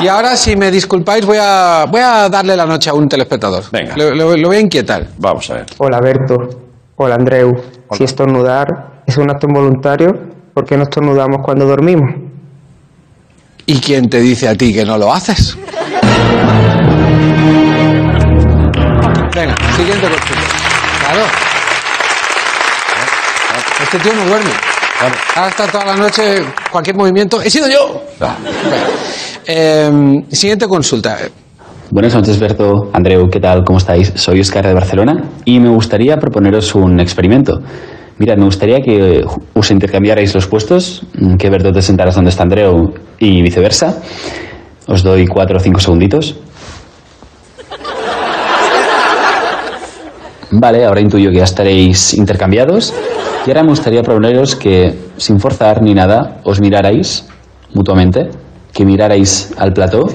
Y ahora, si me disculpáis, voy a, voy a darle la noche a un telespectador. Venga. Lo, lo- lo voy a inquietar. Vamos a ver. Hola Berto, hola Andreu. Si estornudar es un acto involuntario, ¿por qué no estornudamos cuando dormimos? ¿Y quién te dice a ti que no lo haces? Venga, siguiente consulta. Claro. Este tío no duerme. Ahora está toda la noche, cualquier movimiento. ¡He sido yo! Venga. Eh, siguiente consulta. Buenas noches, Berto. Andreu, ¿qué tal? ¿Cómo estáis? Soy Oscar de Barcelona y me gustaría proponeros un experimento. Mirad, me gustaría que os intercambiarais los puestos, mm, que Berto te sentaras donde está Andreu y viceversa. Os doy cuatro o cinco segunditos. Vale, ahora intuyo que ya estaréis intercambiados. Y ahora me gustaría proponeros que, sin forzar ni nada, os mirarais mutuamente, que mirarais al plató,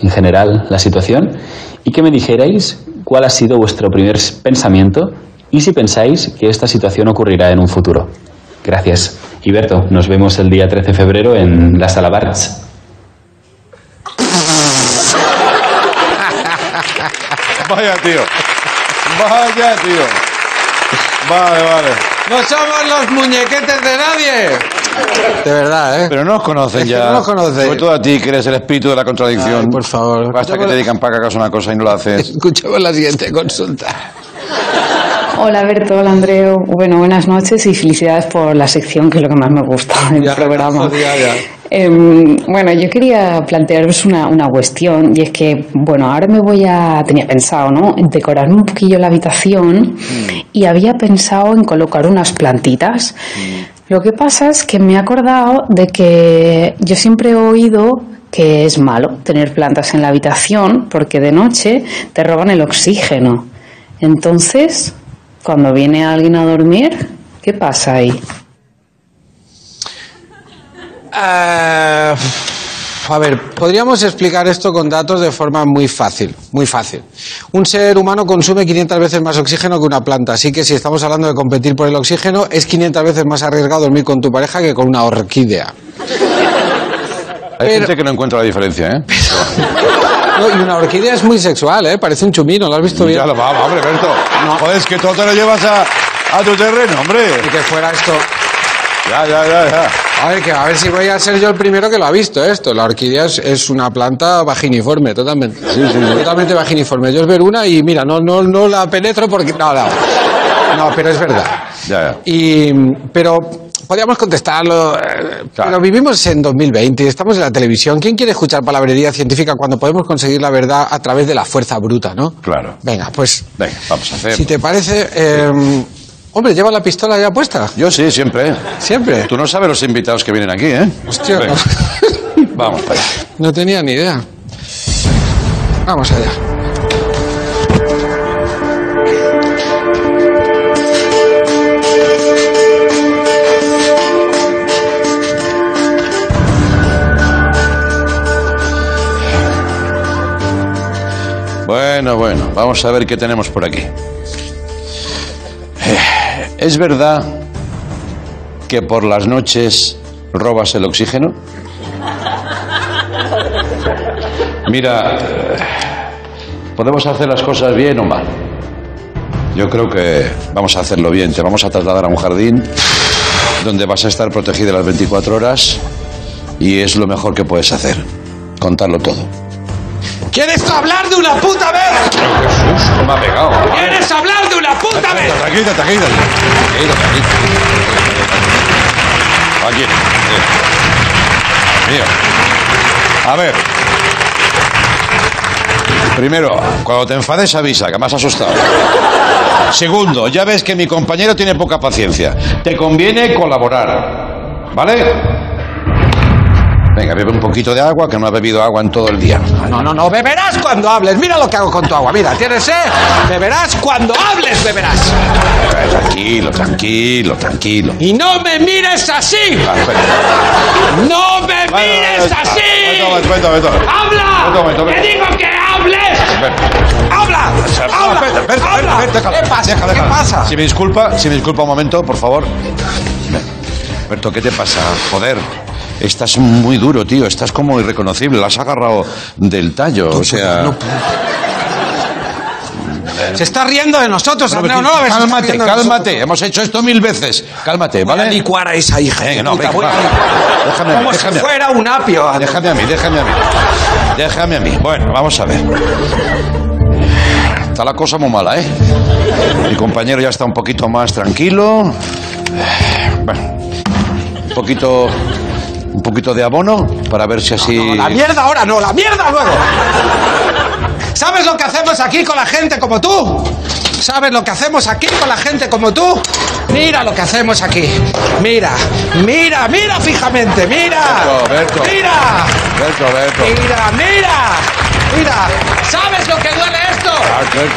en general, la situación, y que me dijerais cuál ha sido vuestro primer pensamiento y si pensáis que esta situación ocurrirá en un futuro. Gracias. Y Berto, nos vemos el día 13 de febrero en la Sala Barts. Vaya, tío. Vaya, tío. Vale, vale. ¡No somos los muñequetes de nadie! De verdad, ¿eh? Pero no os conocen Es que ya. no nos conocen. Sobre todo a ti, que eres el espíritu de la contradicción. Ay, por favor. Basta que te digan para que hagas una cosa y no lo haces. Escuchamos la siguiente consulta. Hola Berto, hola Andreu. Bueno, buenas noches y felicidades por la sección que es lo que más me gusta del programa. Ya, ya. Em, bueno, yo quería plantearos una, una cuestión y es que, bueno, ahora me voy a, tenía pensado, ¿no? En decorarme un poquillo la habitación y había pensado en colocar unas plantitas. Lo que pasa es que me he acordado de que yo siempre he oído que es malo tener plantas en la habitación porque de noche te roban el oxígeno. Entonces, cuando viene alguien a dormir, ¿qué pasa ahí? Eh, a ver, podríamos explicar esto con datos de forma muy fácil, muy fácil. Un ser humano consume 500 veces más oxígeno que una planta, así que si estamos hablando de competir por el oxígeno, es 500 veces más arriesgado dormir con tu pareja que con una orquídea. Hay gente que no encuentra la diferencia, ¿eh? No, y una orquídea es muy sexual, ¿eh? Parece un chumino, ¿lo has visto bien? Ya lo va, hombre, Berto. Joder, es que todo te lo llevas a, a tu terreno, hombre. Y que fuera esto... Ya, ya, ya, ya. A ver, que a ver si voy a ser yo el primero que lo ha visto esto. La orquídea es, es una planta vaginiforme, totalmente. Totalmente vaginiforme. Yo es ver una y mira, no, no, no la penetro porque. No, no. No, pero es verdad. Ya, ya. Y, pero podríamos contestarlo. eh, Pero vivimos en 2020 y estamos en la televisión. ¿Quién quiere escuchar palabrería científica cuando podemos conseguir la verdad a través de la fuerza bruta, no? Claro. Venga, pues. Venga, vamos a hacer. Si te parece. eh, hombre, ¿lleva la pistola ya puesta? Yo sí, siempre. Siempre. Tú no sabes los invitados que vienen aquí, ¿eh? Hostia. Venga. Vamos para allá. No tenía ni idea. Vamos allá. Bueno, bueno, vamos a ver qué tenemos por aquí. ¿Es verdad que por las noches robas el oxígeno? Mira, podemos hacer las cosas bien o mal. Yo creo que vamos a hacerlo bien. Te vamos a trasladar a un jardín donde vas a estar protegida las 24 horas y es lo mejor que puedes hacer. Contarlo todo. ¿Quieres hablar de una puta vez? Me ha pegado. ¿Quieres hablar de una puta vez? Tranquila, tranquila. Tranquila, tranquila. Aquí. Mío. A ver. Primero, cuando te enfades avisa, que me has asustado. Segundo, ya ves que mi compañero tiene poca paciencia. Te conviene colaborar. ¿Vale? Venga, bebe un poquito de agua, que no ha bebido agua en todo el día. No, no, no, beberás cuando hables. Mira lo que hago con tu agua. Mira, ¿tienes sed? Beberás cuando hables, beberás. Eh, Tranquilo, tranquilo, tranquilo. Y no me mires así. No me mires así. ¡Habla! ¡Te digo que hables! ¡Habla! ¡Habla! ¿Qué pasa? ¿Qué pasa? Si me disculpa, si me disculpa un momento, por favor. Berto, ¿qué te pasa? Joder. Estás muy duro, tío. Estás como irreconocible. Lo has agarrado del tallo. O sea. Se está riendo de nosotros, Andreu, ¿no? lo ves? Cálmate, cálmate. Hemos hecho esto mil veces. Cálmate, Voy ¿vale? a licuar a esa hija. De no, puta, venga, voy a- va. Déjame Como si déjame fuera un apio. Andreu. Déjame a mí, déjame a mí. Déjame a mí. Bueno, vamos a ver. Está la cosa muy mala, ¿eh? Mi compañero ya está un poquito más tranquilo. Bueno, un poquito, un poquito de abono para ver si así. La mierda ahora no, la mierda luego. ¿Sabes lo que hacemos aquí con la gente como tú? ¿Sabes lo que hacemos aquí con la gente como tú? Mira lo que hacemos aquí. Mira, mira, mira fijamente, mira. Berto, Berto. Mira, Berto, mira, mira. Mira, ¿sabes lo que duele esto?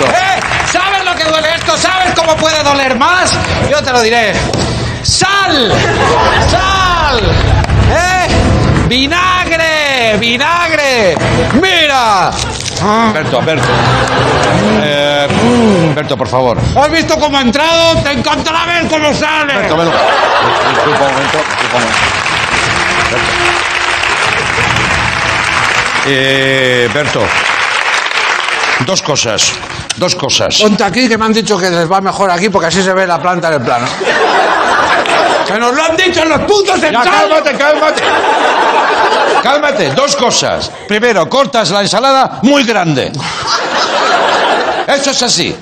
¿Eh? ¿Sabes lo que duele esto? ¿Sabes cómo puede doler más? Yo te lo diré. ¡Sal! ¡Sal! ¿Eh? ¡Vinagre! ¡Vinagre! ¡Mira! Berto, Berto. Eh, Berto, por favor. ¿Has visto cómo ha entrado? ¡Te encantará ver cómo sale! Berto, ven. Disculpa un momento. disculpa un momento. Berto. Eh, Berto. Dos cosas. Dos cosas. Ponte aquí que me han dicho que les va mejor aquí porque así se ve la planta en el plano. ¡Se nos lo han dicho en los puntos de Ya, cálmate, cálmate. Cálmate, dos cosas. Primero, cortas la ensalada muy grande. Eso es así.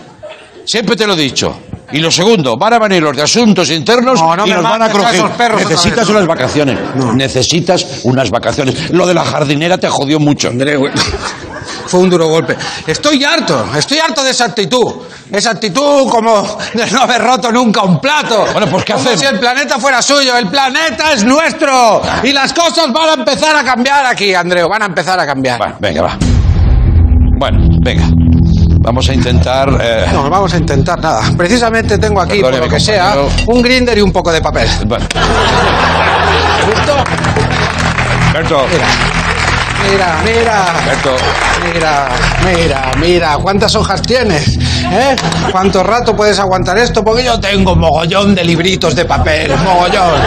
Siempre te lo he dicho. Y lo segundo, van a venir los de asuntos internos No, no y nos van a crujir. Necesitas unas vacaciones. Necesitas unas vacaciones. Lo de la jardinera te jodió mucho. Fue un duro golpe. Estoy harto, estoy harto de esa actitud. Esa actitud como de no haber roto nunca un plato. Bueno, pues, ¿qué Como hacemos? si el planeta fuera suyo. El planeta es nuestro. Y las cosas van a empezar a cambiar aquí, Andreu. Van a empezar a cambiar. Va, venga, va. Bueno, venga. Vamos a intentar. eh, No, vamos a intentar nada. Precisamente tengo aquí, por lo que sea, un grinder y un poco de papel. bueno. ¿Listo? Berto, Mira, mira. Berto. Mira, mira, mira, ¿cuántas hojas tienes? ¿Eh? ¿Cuánto rato puedes aguantar esto? Porque yo tengo mogollón de libritos de papel, mogollón.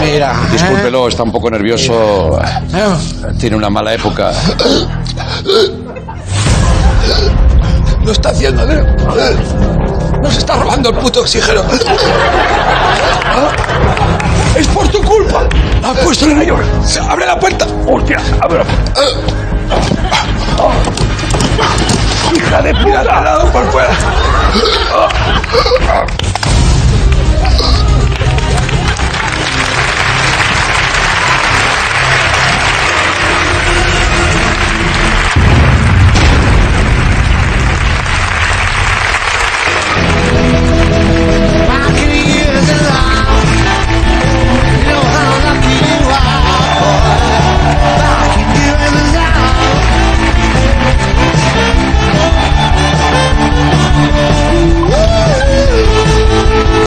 Mira. ¿eh? Discúlpelo, está un poco nervioso. ¿Eh? Tiene una mala época. Lo está haciendo, Andreu. Nos está robando el puto oxígeno. Es por tu culpa. Has puesto el mayor. Abre la puerta. Hostia, abre la puerta. Hija de puta. Por fuera.